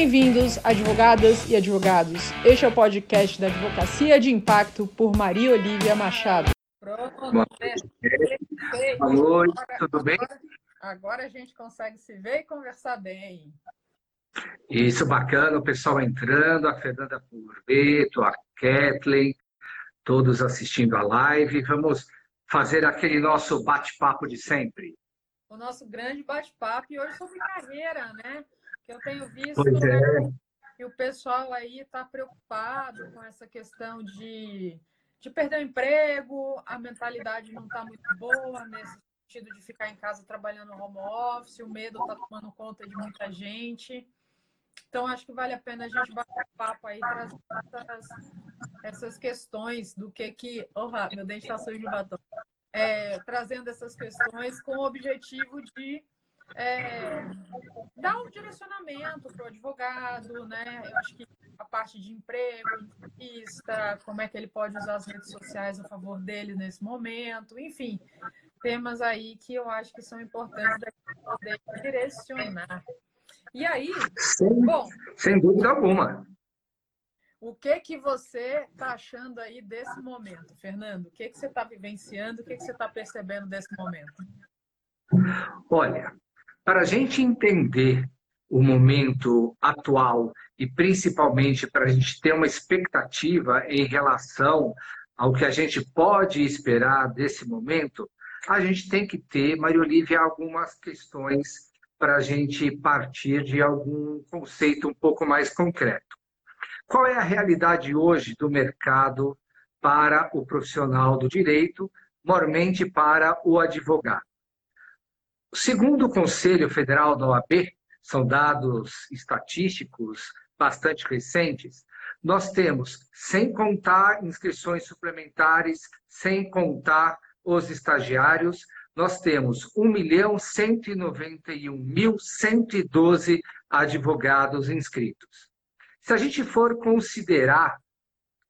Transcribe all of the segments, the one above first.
Bem-vindos, advogadas e advogados. Este é o podcast da Advocacia de Impacto por Maria Olívia Machado. Pronto, Boa noite, tudo bem? Agora, agora a gente consegue se ver e conversar bem. Isso, bacana, o pessoal entrando, a Fernanda Purveto, a Kathleen, todos assistindo a live. Vamos fazer aquele nosso bate-papo de sempre. O nosso grande bate-papo, e hoje sobre carreira, né? Que eu tenho visto é. que o pessoal aí está preocupado com essa questão de, de perder o emprego, a mentalidade não está muito boa nesse sentido de ficar em casa trabalhando no home office, o medo está tomando conta de muita gente. Então, acho que vale a pena a gente bater papo aí, trazer essas, essas questões do que que... Oh, meu dente está sujo de batom. É, trazendo essas questões com o objetivo de é, dar um direcionamento para o advogado, né? Eu acho que a parte de emprego, entrevista, como é que ele pode usar as redes sociais a favor dele nesse momento, enfim, temas aí que eu acho que são importantes para poder direcionar. E aí, sem, bom, sem dúvida alguma. O que que você está achando aí desse momento, Fernando? O que que você está vivenciando? O que que você está percebendo desse momento? Olha, para a gente entender o momento atual e principalmente para a gente ter uma expectativa em relação ao que a gente pode esperar desse momento, a gente tem que ter, Maria Olivia, algumas questões para a gente partir de algum conceito um pouco mais concreto. Qual é a realidade hoje do mercado para o profissional do direito, mormente para o advogado? Segundo o Conselho Federal da OAB, são dados estatísticos bastante recentes, nós temos, sem contar inscrições suplementares, sem contar os estagiários, nós temos 1.191.112 advogados inscritos. Se a gente for considerar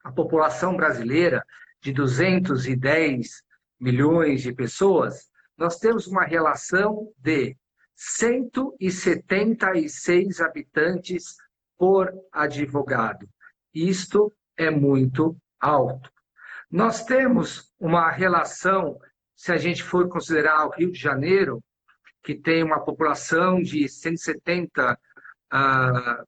a população brasileira de 210 milhões de pessoas, nós temos uma relação de 176 habitantes por advogado. Isto é muito alto. Nós temos uma relação, se a gente for considerar o Rio de Janeiro, que tem uma população de 170 uh,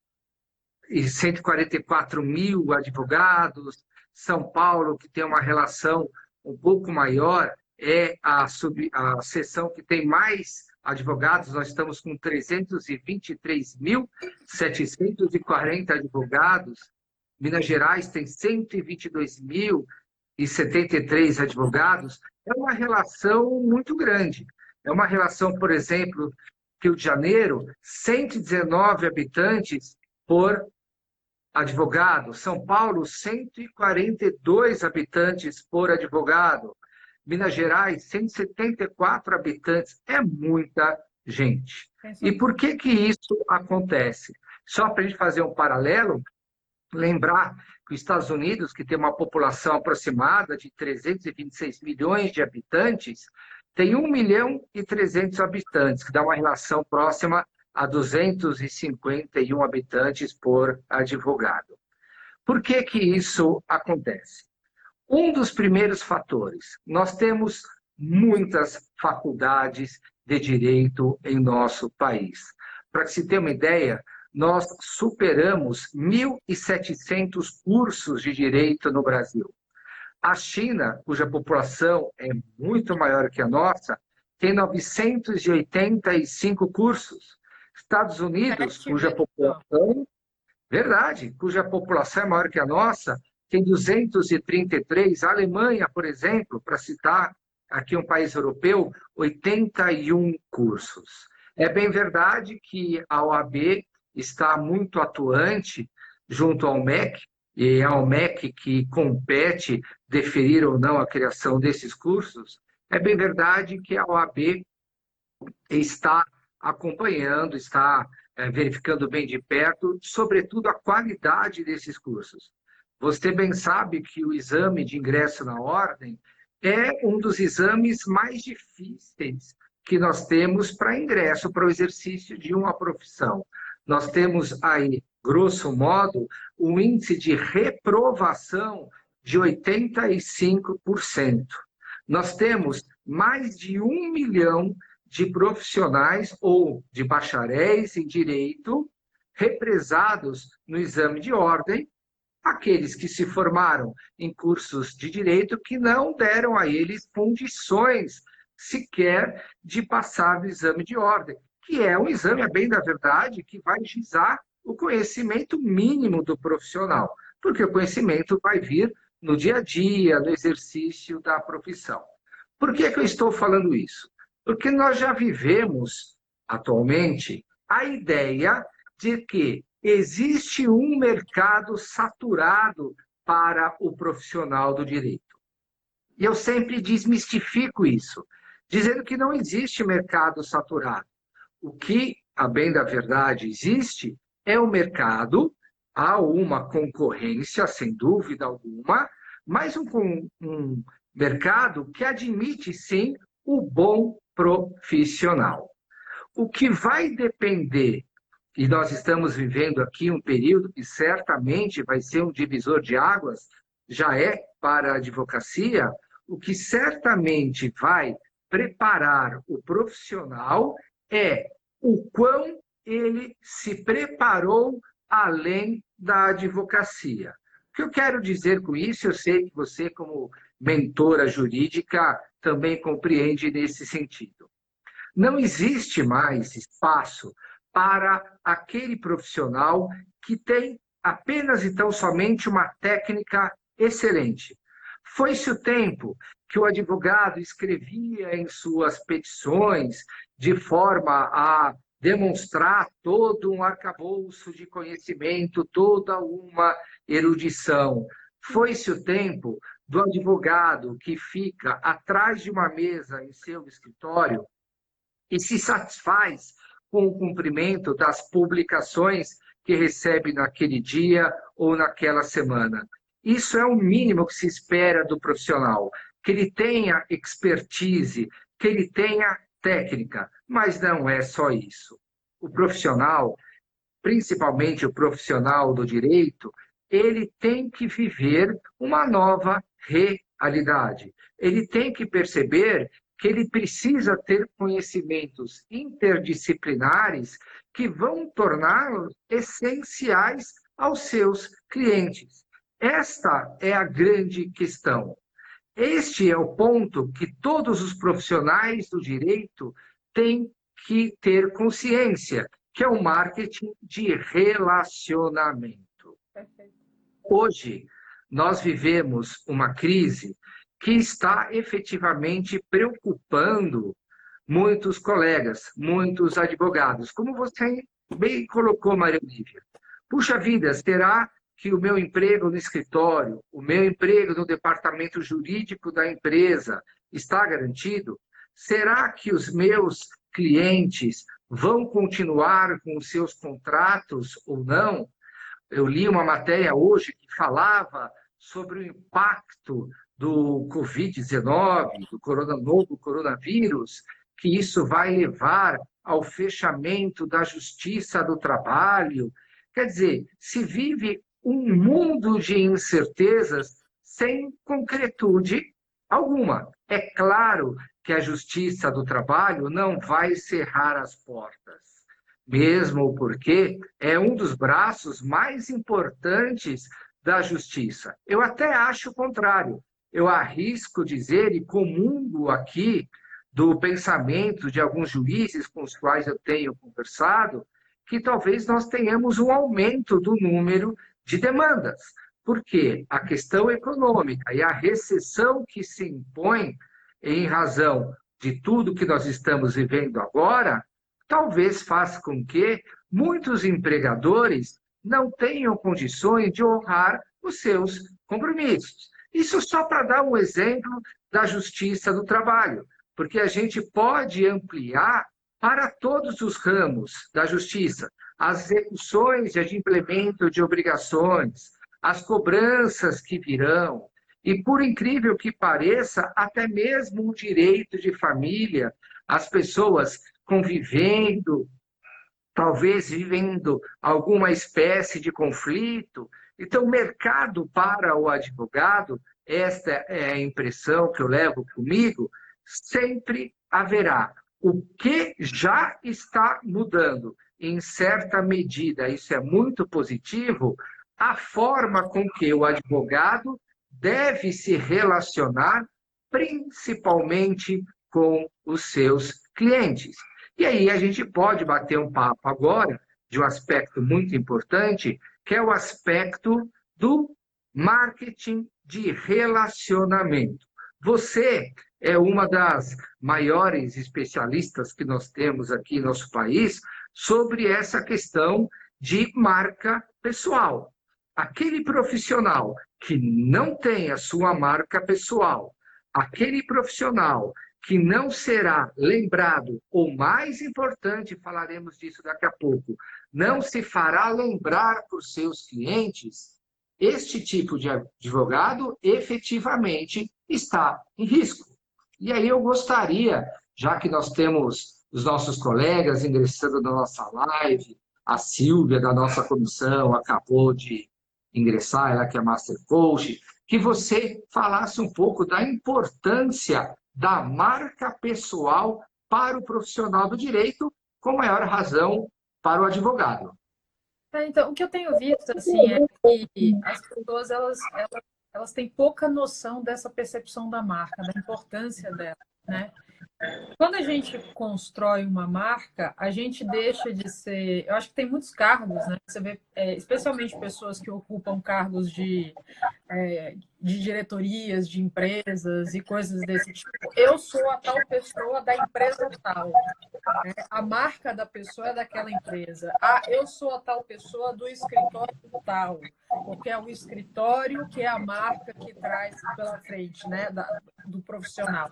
e 144 mil advogados, São Paulo, que tem uma relação um pouco maior, é a, sub, a seção que tem mais advogados, nós estamos com 323.740 advogados. Minas Gerais tem 122.073 advogados. É uma relação muito grande. É uma relação, por exemplo, Rio de Janeiro, 119 habitantes por advogado. São Paulo, 142 habitantes por advogado. Minas Gerais, 174 habitantes, é muita gente. E por que, que isso acontece? Só para a gente fazer um paralelo, lembrar que os Estados Unidos, que tem uma população aproximada de 326 milhões de habitantes, tem 1 milhão e 300 habitantes, que dá uma relação próxima a 251 habitantes por advogado. Por que, que isso acontece? Um dos primeiros fatores, nós temos muitas faculdades de direito em nosso país. Para que se tenha uma ideia, nós superamos 1.700 cursos de direito no Brasil. A China, cuja população é muito maior que a nossa, tem 985 cursos. Estados Unidos, cuja população, verdade, cuja população é maior que a nossa, tem 233. A Alemanha, por exemplo, para citar aqui um país europeu, 81 cursos. É bem verdade que a OAB está muito atuante junto ao MEC, e é ao MEC que compete deferir ou não a criação desses cursos. É bem verdade que a OAB está acompanhando, está é, verificando bem de perto, sobretudo a qualidade desses cursos. Você bem sabe que o exame de ingresso na ordem é um dos exames mais difíceis que nós temos para ingresso, para o exercício de uma profissão. nós temos aí, grosso modo, um índice de reprovação de 85%. Nós temos mais de um milhão de profissionais ou de bacharéis em direito represados no exame de ordem, aqueles que se formaram em cursos de direito que não deram a eles condições sequer de passar no exame de ordem, que é um exame, a bem da verdade, que vai gizar o conhecimento mínimo do profissional, porque o conhecimento vai vir no dia a dia, no exercício da profissão. Por que, que eu estou falando isso? Porque nós já vivemos, atualmente, a ideia de que existe um mercado saturado para o profissional do direito. E eu sempre desmistifico isso, dizendo que não existe mercado saturado. O que, a bem da verdade, existe é o mercado, há uma concorrência, sem dúvida alguma, mas um, um mercado que admite, sim, o bom profissional. O que vai depender, e nós estamos vivendo aqui um período que certamente vai ser um divisor de águas, já é para a advocacia, o que certamente vai preparar o profissional é o quão ele se preparou além da advocacia. O que eu quero dizer com isso, eu sei que você, como mentora jurídica, também compreende nesse sentido. Não existe mais espaço para aquele profissional que tem apenas e tão somente uma técnica excelente. Foi-se o tempo que o advogado escrevia em suas petições de forma a demonstrar todo um arcabouço de conhecimento, toda uma erudição. Foi-se o tempo do advogado que fica atrás de uma mesa em seu escritório e se satisfaz com o cumprimento das publicações que recebe naquele dia ou naquela semana. Isso é o mínimo que se espera do profissional, que ele tenha expertise, que ele tenha técnica, mas não é só isso. O profissional, principalmente o profissional do direito, ele tem que viver uma nova realidade. Ele tem que perceber que ele precisa ter conhecimentos interdisciplinares que vão torná-los essenciais aos seus clientes. Esta é a grande questão. Este é o ponto que todos os profissionais do direito têm que ter consciência, que é o marketing de relacionamento. Hoje, nós vivemos uma crise que está efetivamente preocupando muitos colegas, muitos advogados. Como você bem colocou, Maria Olívia. Puxa vida, será que o meu emprego no escritório, o meu emprego no departamento jurídico da empresa está garantido? Será que os meus clientes vão continuar com os seus contratos ou não? Eu li uma matéria hoje que falava sobre o impacto do Covid-19, do corona, novo coronavírus, que isso vai levar ao fechamento da justiça do trabalho. Quer dizer, se vive um mundo de incertezas sem concretude alguma. É claro que a justiça do trabalho não vai cerrar as portas, mesmo porque é um dos braços mais importantes da justiça. Eu até acho o contrário. Eu arrisco dizer e comungo aqui do pensamento de alguns juízes com os quais eu tenho conversado, que talvez nós tenhamos um aumento do número de demandas, porque a questão econômica e a recessão que se impõe em razão de tudo que nós estamos vivendo agora, talvez faça com que muitos empregadores não tenham condições de honrar os seus compromissos. Isso só para dar um exemplo da justiça do trabalho, porque a gente pode ampliar para todos os ramos da justiça, as execuções de implemento de obrigações, as cobranças que virão, e por incrível que pareça, até mesmo o direito de família, as pessoas convivendo talvez vivendo alguma espécie de conflito. Então, o mercado para o advogado, esta é a impressão que eu levo comigo, sempre haverá. O que já está mudando, em certa medida, isso é muito positivo, a forma com que o advogado deve se relacionar, principalmente com os seus clientes. E aí a gente pode bater um papo agora de um aspecto muito importante, que é o aspecto do marketing de relacionamento. Você é uma das maiores especialistas que nós temos aqui em nosso país sobre essa questão de marca pessoal. Aquele profissional que não tem a sua marca pessoal, aquele profissional que não será lembrado, ou mais importante, falaremos disso daqui a pouco, não se fará lembrar por seus clientes, este tipo de advogado efetivamente está em risco. E aí eu gostaria, já que nós temos os nossos colegas ingressando na nossa live, a Silvia da nossa comissão acabou de ingressar, ela que é Master Coach, que você falasse um pouco da importância da marca pessoal para o profissional do direito, com maior razão para o advogado. É, então, o que eu tenho visto assim, é que as pessoas elas, elas, elas têm pouca noção dessa percepção da marca, da importância dela. Né? Quando a gente constrói uma marca, a gente deixa de ser. Eu acho que tem muitos cargos, né? Você vê, é, especialmente pessoas que ocupam cargos de, é, de diretorias de empresas e coisas desse tipo. Eu sou a tal pessoa da empresa tal. Né? A marca da pessoa é daquela empresa. Ah, eu sou a tal pessoa do escritório tal. Porque é o escritório que é a marca que traz pela frente, né? Da, do profissional.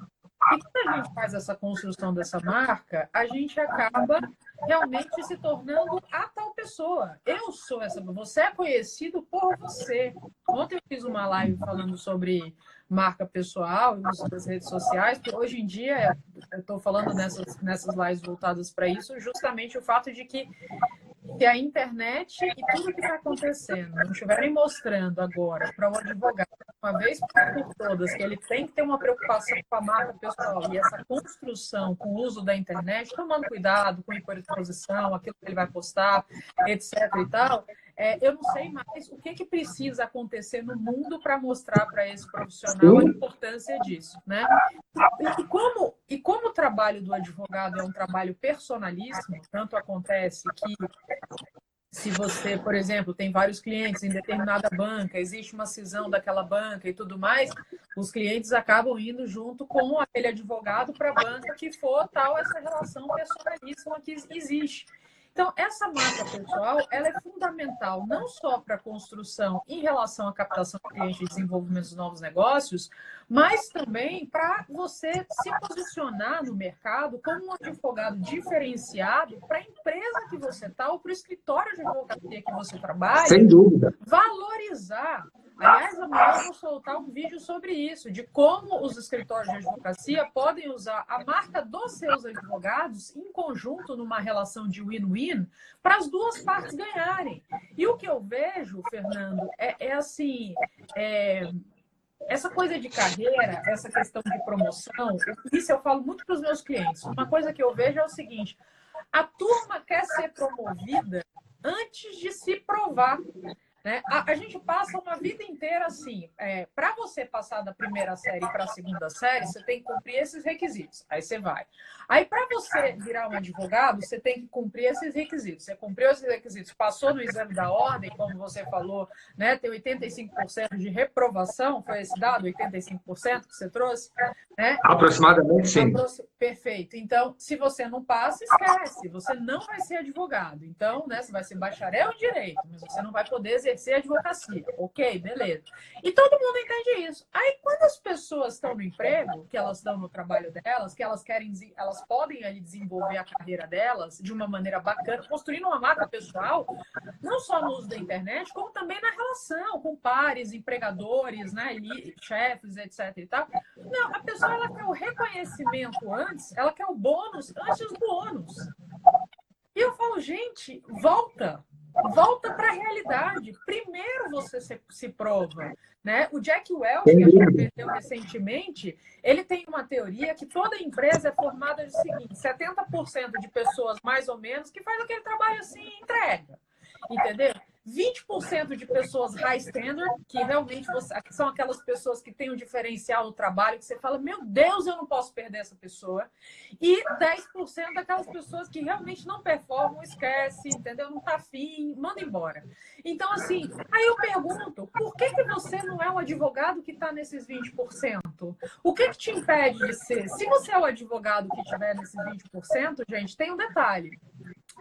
E quando a gente faz essa construção dessa marca, a gente acaba realmente se tornando a tal pessoa. Eu sou essa, você é conhecido por você. Ontem eu fiz uma live falando sobre marca pessoal e uso das redes sociais, que hoje em dia eu estou falando nessas, nessas lives voltadas para isso, justamente o fato de que que a internet e tudo que está acontecendo não estiverem mostrando agora para o advogado, uma vez por todas, que ele tem que ter uma preocupação com a marca pessoal e essa construção com o uso da internet, tomando cuidado com a hiperexposição, aquilo que ele vai postar, etc. e tal, é, eu não sei mais o que, que precisa acontecer no mundo para mostrar para esse profissional a importância disso, né? E como, e como o trabalho do advogado é um trabalho personalíssimo, tanto acontece que se você, por exemplo, tem vários clientes em determinada banca, existe uma cisão daquela banca e tudo mais, os clientes acabam indo junto com aquele advogado para a banca que for tal essa relação personalíssima que existe. Então, essa marca pessoal, ela é fundamental não só para a construção em relação à captação de clientes e desenvolvimento dos novos negócios, mas também para você se posicionar no mercado como um advogado diferenciado para a empresa que você está ou para o escritório de advocacia que você trabalha. Sem dúvida. Valorizar Aliás, amanhã eu vou soltar um vídeo sobre isso, de como os escritórios de advocacia podem usar a marca dos seus advogados em conjunto numa relação de win-win para as duas partes ganharem. E o que eu vejo, Fernando, é, é assim. É, essa coisa de carreira, essa questão de promoção, isso eu falo muito para os meus clientes. Uma coisa que eu vejo é o seguinte: a turma quer ser promovida antes de se provar. Né? A, a, gente passa uma vida inteira assim. É, para você passar da primeira série para a segunda série, você tem que cumprir esses requisitos. Aí você vai. Aí, para você virar um advogado, você tem que cumprir esses requisitos. Você cumpriu esses requisitos, passou no exame da ordem, como você falou, né? Tem 85% de reprovação, foi esse dado, 85% que você trouxe? Né? Aproximadamente, sim. Perfeito. Então, se você não passa, esquece. Você não vai ser advogado. Então, né, você vai ser bacharel em direito, mas você não vai poder exercer advocacia. Ok, beleza. E todo mundo entende isso. Aí, quando as pessoas estão no emprego, que elas estão no trabalho delas, que elas querem, elas podem ali desenvolver a carreira delas de uma maneira bacana, construindo uma marca pessoal, não só no uso da internet, como também na relação com pares, empregadores, né, chefes, etc. E tal. Não, a pessoa ela quer o reconhecimento antes, ela quer o bônus antes do bônus. E eu falo, gente, volta, volta para a realidade. Primeiro você se, se, prova. Né? O Jack Welch, que a gente perdeu recentemente, ele tem uma teoria que toda empresa é formada de seguinte: 70% de pessoas, mais ou menos, que faz aquele trabalho assim entrega. Entendeu? 20% de pessoas high standard, que realmente você, são aquelas pessoas que têm um diferencial no trabalho, que você fala, meu Deus, eu não posso perder essa pessoa. E 10% daquelas pessoas que realmente não performam, esquece, entendeu? Não tá afim, manda embora. Então, assim, aí eu pergunto, por que, que você não é o advogado que está nesses 20%? O que, que te impede de ser? Se você é o advogado que estiver nesses 20%, gente, tem um detalhe.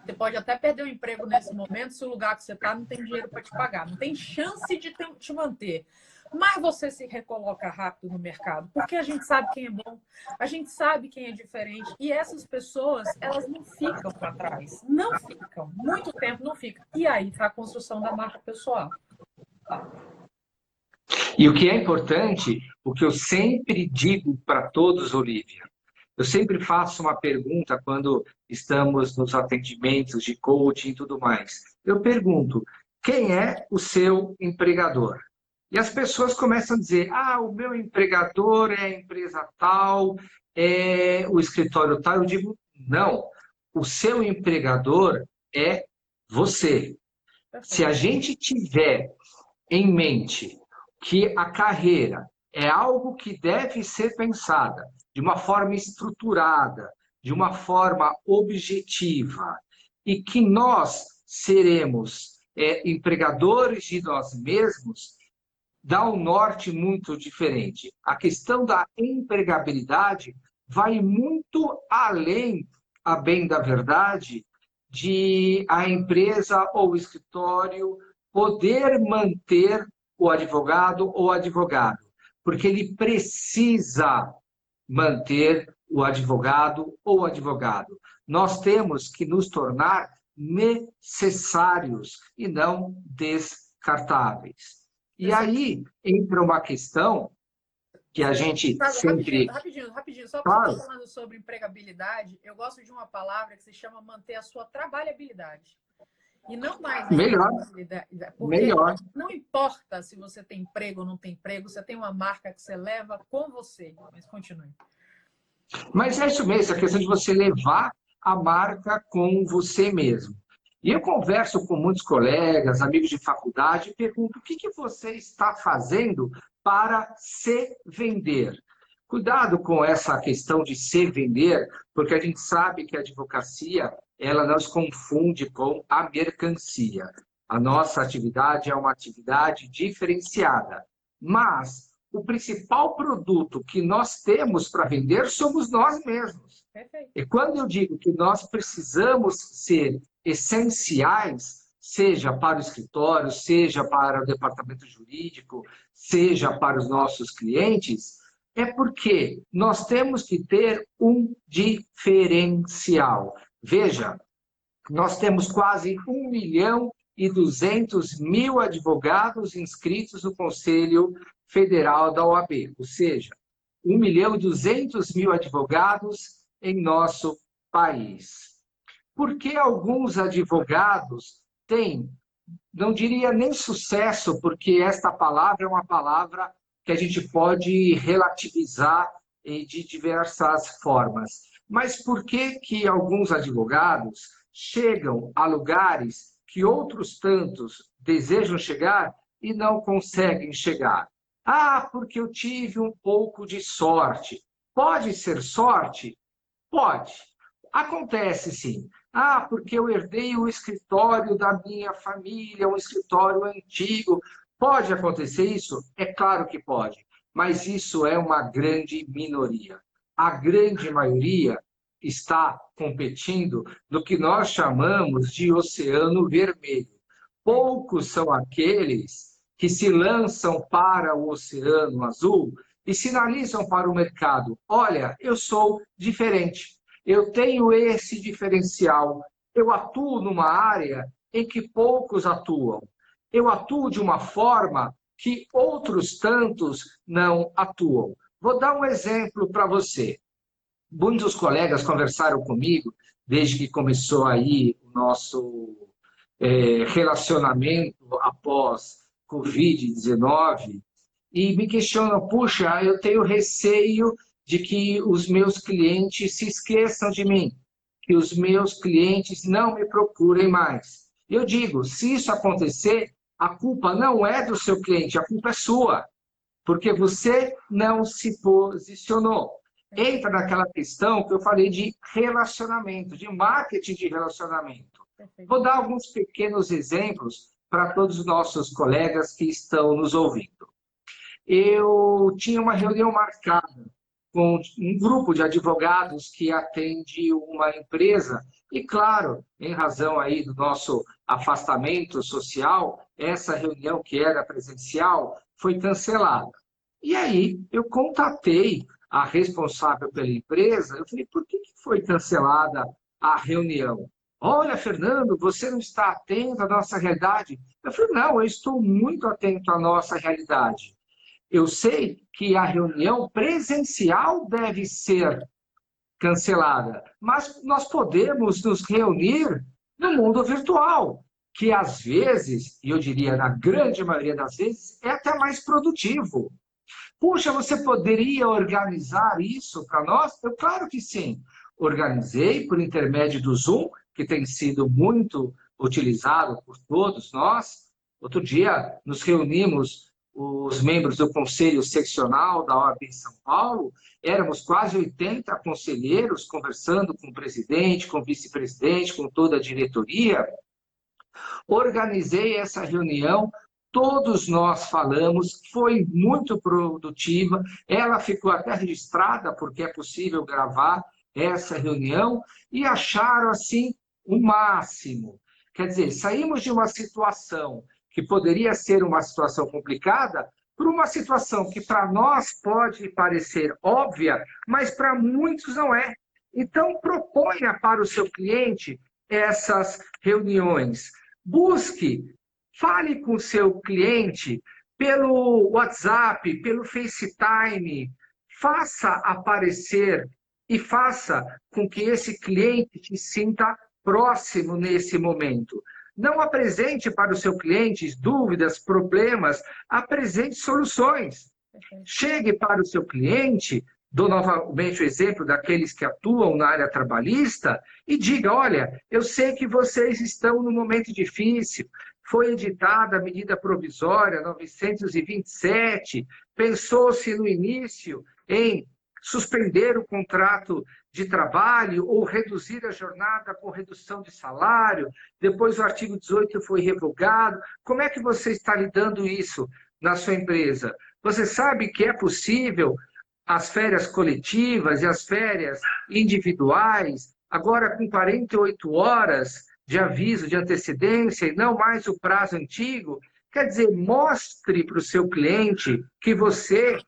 Você pode até perder o emprego nesse momento se o lugar que você está não tem dinheiro para te pagar, não tem chance de te manter. Mas você se recoloca rápido no mercado, porque a gente sabe quem é bom, a gente sabe quem é diferente. E essas pessoas, elas não ficam para trás. Não ficam. Muito tempo não ficam. E aí está a construção da marca pessoal. E o que é importante, o que eu sempre digo para todos, Olivia, eu sempre faço uma pergunta quando estamos nos atendimentos de coaching e tudo mais. Eu pergunto: quem é o seu empregador? E as pessoas começam a dizer: ah, o meu empregador é a empresa tal, é o escritório tal. Eu digo: não, o seu empregador é você. Se a gente tiver em mente que a carreira é algo que deve ser pensada de uma forma estruturada, de uma forma objetiva, e que nós seremos é, empregadores de nós mesmos, dá um norte muito diferente. A questão da empregabilidade vai muito além, a bem da verdade, de a empresa ou o escritório poder manter o advogado ou advogado, porque ele precisa manter o advogado ou advogado. Nós temos que nos tornar necessários e não descartáveis. E aí entra uma questão que a gente sempre. Rapidinho, rapidinho, rapidinho. Só claro. falando sobre empregabilidade, eu gosto de uma palavra que se chama manter a sua trabalhabilidade. E não mais. Melhor. Melhor. Não importa se você tem emprego ou não tem emprego, você tem uma marca que você leva com você. Mas continue. Mas é isso mesmo, a questão de você levar a marca com você mesmo. E eu converso com muitos colegas, amigos de faculdade, e pergunto: o que, que você está fazendo para se vender? Cuidado com essa questão de se vender, porque a gente sabe que a advocacia ela não se confunde com a mercancia. A nossa atividade é uma atividade diferenciada, mas o principal produto que nós temos para vender somos nós mesmos. Perfeito. E quando eu digo que nós precisamos ser essenciais, seja para o escritório, seja para o departamento jurídico, seja para os nossos clientes, é porque nós temos que ter um diferencial. Veja, nós temos quase 1 milhão e 200 mil advogados inscritos no Conselho Federal da OAB, ou seja, 1 milhão e 200 mil advogados em nosso país. Por que alguns advogados têm, não diria nem sucesso, porque esta palavra é uma palavra que a gente pode relativizar de diversas formas. Mas por que que alguns advogados chegam a lugares que outros tantos desejam chegar e não conseguem chegar? Ah, porque eu tive um pouco de sorte. Pode ser sorte? Pode. Acontece sim. Ah, porque eu herdei o escritório da minha família, um escritório antigo. Pode acontecer isso? É claro que pode. Mas isso é uma grande minoria a grande maioria está competindo no que nós chamamos de oceano vermelho. Poucos são aqueles que se lançam para o oceano azul e sinalizam para o mercado: olha, eu sou diferente, eu tenho esse diferencial, eu atuo numa área em que poucos atuam, eu atuo de uma forma que outros tantos não atuam. Vou dar um exemplo para você. muitos colegas conversaram comigo desde que começou aí o nosso é, relacionamento após Covid-19 e me questionam, puxa, eu tenho receio de que os meus clientes se esqueçam de mim, que os meus clientes não me procurem mais. Eu digo, se isso acontecer, a culpa não é do seu cliente, a culpa é sua, porque você não se posicionou. Entra naquela questão que eu falei de relacionamento, de marketing de relacionamento. Vou dar alguns pequenos exemplos para todos os nossos colegas que estão nos ouvindo. Eu tinha uma reunião marcada com um grupo de advogados que atende uma empresa e, claro, em razão aí do nosso afastamento social, essa reunião que era presencial foi cancelada. E aí eu contatei a responsável pela empresa, eu falei, por que foi cancelada a reunião? Olha, Fernando, você não está atento à nossa realidade? Eu falei, não, eu estou muito atento à nossa realidade. Eu sei que a reunião presencial deve ser cancelada, mas nós podemos nos reunir no mundo virtual, que às vezes, e eu diria na grande maioria das vezes, é até mais produtivo. Puxa, você poderia organizar isso para nós? Eu, claro que sim. Organizei por intermédio do Zoom, que tem sido muito utilizado por todos nós. Outro dia, nos reunimos os membros do Conselho Seccional da OAB em São Paulo, éramos quase 80 conselheiros conversando com o presidente, com o vice-presidente, com toda a diretoria. Organizei essa reunião, todos nós falamos, foi muito produtiva, ela ficou até registrada, porque é possível gravar essa reunião, e acharam assim o máximo. Quer dizer, saímos de uma situação que poderia ser uma situação complicada para uma situação que para nós pode parecer óbvia, mas para muitos não é. Então, proponha para o seu cliente essas reuniões. Busque, fale com o seu cliente pelo WhatsApp, pelo FaceTime, faça aparecer e faça com que esse cliente te sinta próximo nesse momento. Não apresente para o seu cliente dúvidas, problemas, apresente soluções. Chegue para o seu cliente, dou novamente o exemplo daqueles que atuam na área trabalhista, e diga: olha, eu sei que vocês estão num momento difícil. Foi editada a medida provisória 927, pensou-se no início em suspender o contrato de trabalho ou reduzir a jornada com redução de salário. Depois o artigo 18 foi revogado. Como é que você está lidando isso na sua empresa? Você sabe que é possível as férias coletivas e as férias individuais, agora com 48 horas de aviso de antecedência e não mais o prazo antigo? Quer dizer, mostre para o seu cliente que você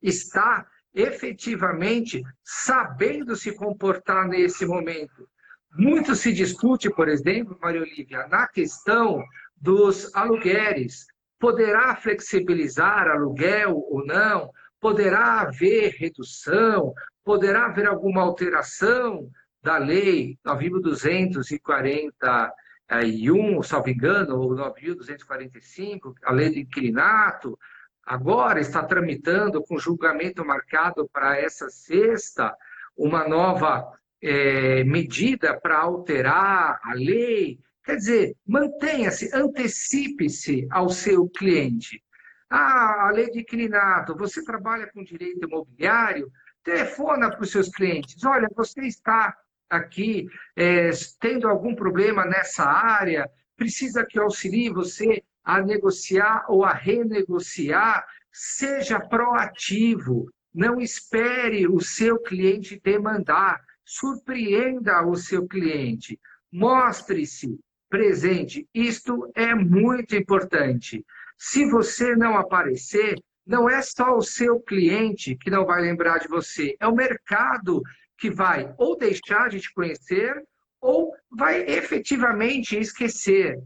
está efetivamente sabendo se comportar nesse momento. Muito se discute, por exemplo, Maria Olívia, na questão dos aluguéis. Poderá flexibilizar aluguel ou não? Poderá haver redução? Poderá haver alguma alteração da lei 9.241, salvo engano, ou 9.245, a lei do inquilinato? Agora está tramitando com julgamento marcado para essa sexta uma nova é, medida para alterar a lei. Quer dizer, mantenha-se, antecipe-se ao seu cliente. Ah, a lei de inquilinato, você trabalha com direito imobiliário, telefona para os seus clientes. Olha, você está aqui é, tendo algum problema nessa área, precisa que eu auxilie você a negociar ou a renegociar, seja proativo. Não espere o seu cliente demandar. Surpreenda o seu cliente. Mostre-se presente. Isto é muito importante. Se você não aparecer, não é só o seu cliente que não vai lembrar de você, é o mercado que vai ou deixar de te conhecer ou vai efetivamente esquecer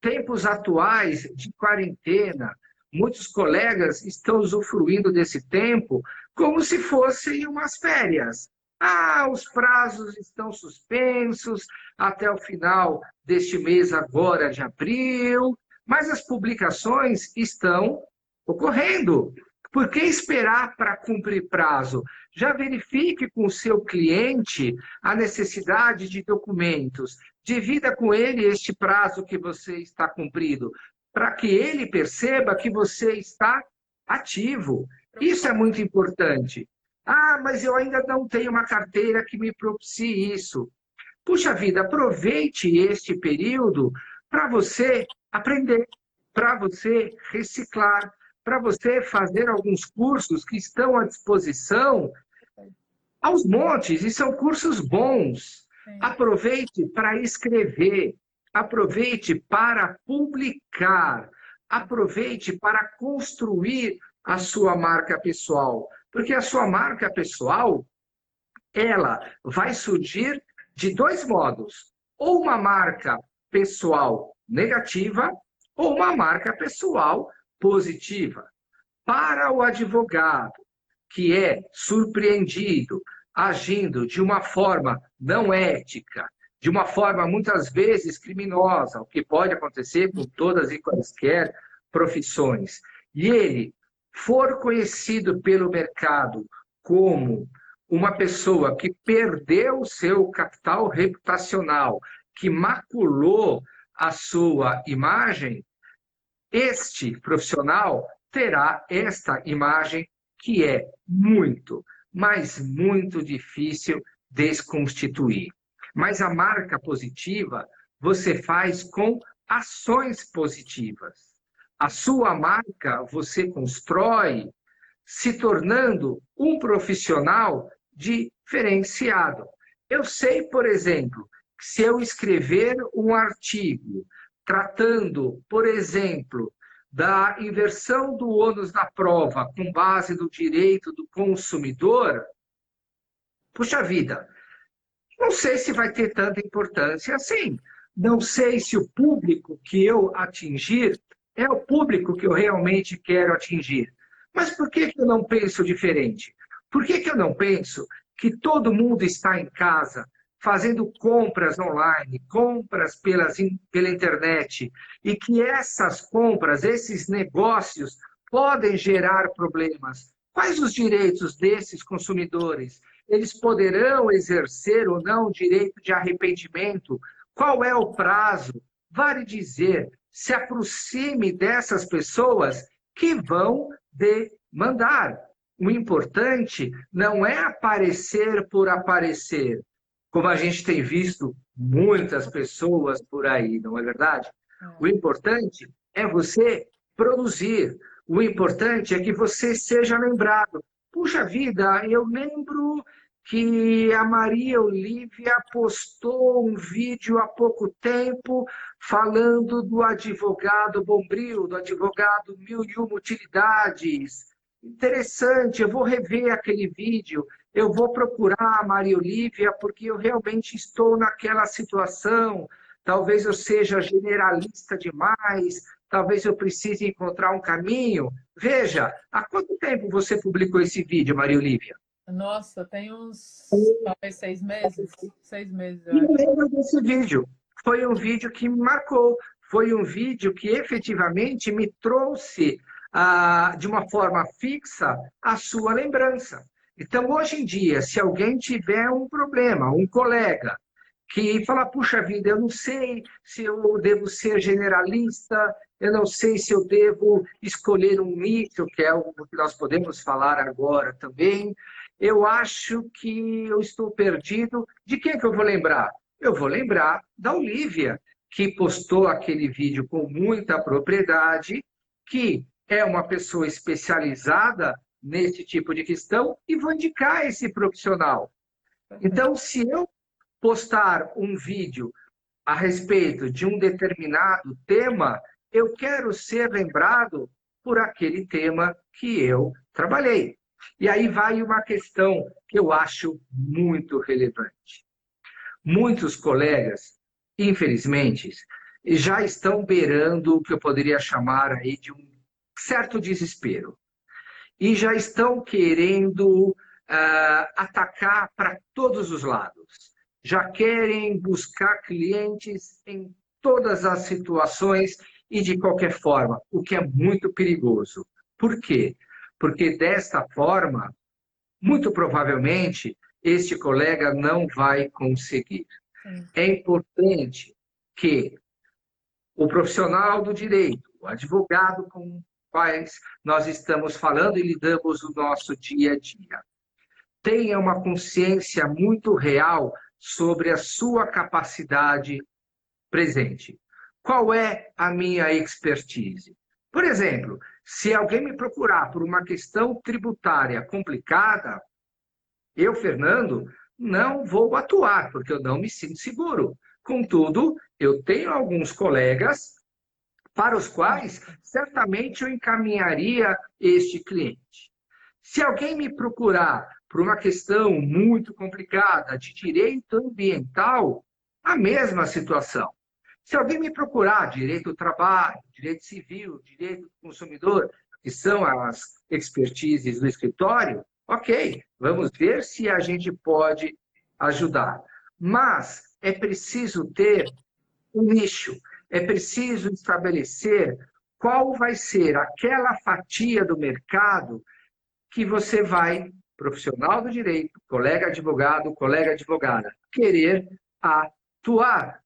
tempos atuais de quarentena, muitos colegas estão usufruindo desse tempo como se fossem umas férias. Ah, os prazos estão suspensos até o final deste mês, agora de abril, mas as publicações estão ocorrendo. Por que esperar para cumprir prazo? Já verifique com o seu cliente a necessidade de documentos. Divida com ele este prazo que você está cumprindo, para que ele perceba que você está ativo. Isso é muito importante. Ah, mas eu ainda não tenho uma carteira que me propicie isso. Puxa vida, aproveite este período para você aprender, para você reciclar, para você fazer alguns cursos que estão à disposição aos montes, e são cursos bons. Aproveite para escrever, aproveite para publicar, aproveite para construir a sua marca pessoal. Porque a sua marca pessoal, ela vai surgir de dois modos. Ou uma marca pessoal negativa, ou uma marca pessoal positiva. Para o advogado que é surpreendido agindo de uma forma não ética, de uma forma muitas vezes criminosa, o que pode acontecer com todas e quaisquer profissões, e ele for conhecido pelo mercado como uma pessoa que perdeu o seu capital reputacional, que maculou a sua imagem, este profissional terá esta imagem que é muito, mas muito difícil desconstituir. Mas a marca positiva você faz com ações positivas. A sua marca você constrói se tornando um profissional diferenciado. Eu sei, por exemplo, que se eu escrever um artigo tratando, por exemplo, da inversão do ônus da prova com base no direito do consumidor, puxa vida, não sei se vai ter tanta importância assim. Não sei se o público que eu atingir é o público que eu realmente quero atingir. Mas por que, eu não penso diferente? Por que, que eu não penso que todo mundo está em casa fazendo compras online, compras pelas, pela internet, e que essas compras, esses negócios, podem gerar problemas? Quais os direitos desses consumidores? Eles poderão exercer ou não o direito de arrependimento? Qual é o prazo? Vale dizer, se aproxime dessas pessoas que vão demandar. O importante não é aparecer por aparecer, como a gente tem visto muitas pessoas por aí, não é verdade? O importante é você produzir. O importante é que você seja lembrado. Puxa vida, eu lembro que a Maria Olívia postou um vídeo há pouco tempo falando do advogado Bombril, do advogado Mil e Uma Utilidades. Interessante, eu vou rever aquele vídeo, eu vou procurar a Maria Olívia, porque eu realmente estou naquela situação. Talvez eu seja generalista demais, talvez eu precise encontrar um caminho. Veja, há quanto tempo você publicou esse vídeo, Maria Olívia? Nossa, tem uns talvez seis meses. Seis meses. Eu lembro desse vídeo. Foi um vídeo que me marcou. Foi um vídeo que efetivamente me trouxe ah, de uma forma fixa a sua lembrança. Então, hoje em dia, se alguém tiver um problema, um colega, que fala, puxa vida, eu não sei se eu devo ser generalista, eu não sei se eu devo escolher um nicho, que é algo que nós podemos falar agora também, eu acho que eu estou perdido. De quem que eu vou lembrar? Eu vou lembrar da Olivia, que postou aquele vídeo com muita propriedade, que é uma pessoa especializada nesse tipo de questão e vou indicar esse profissional. Então, se eu postar um vídeo a respeito de um determinado tema, eu quero ser lembrado por aquele tema que eu trabalhei. E aí vai uma questão que eu acho muito relevante. Muitos colegas, infelizmente, já estão beirando o que eu poderia chamar aí de um certo desespero. E já estão querendo uh, atacar para todos os lados. Já querem buscar clientes em todas as situações e de qualquer forma, o que é muito perigoso. Por quê? Porque desta forma, muito provavelmente, este colega não vai conseguir. Sim. É importante que o profissional do direito, o advogado com quais nós estamos falando e lidamos no nosso dia a dia, tenha uma consciência muito real sobre a sua capacidade presente. Qual é a minha expertise? Por exemplo, se alguém me procurar por uma questão tributária complicada, eu, Fernando, não vou atuar, porque eu não me sinto seguro. Contudo, eu tenho alguns colegas para os quais certamente eu encaminharia este cliente. Se alguém me procurar por uma questão muito complicada de direito ambiental, a mesma situação. Se alguém me procurar direito do trabalho, direito civil, direito do consumidor, que são as expertises do escritório, ok, vamos ver se a gente pode ajudar. Mas é preciso ter um nicho, é preciso estabelecer qual vai ser aquela fatia do mercado que você vai, profissional do direito, colega advogado, colega advogada, querer atuar.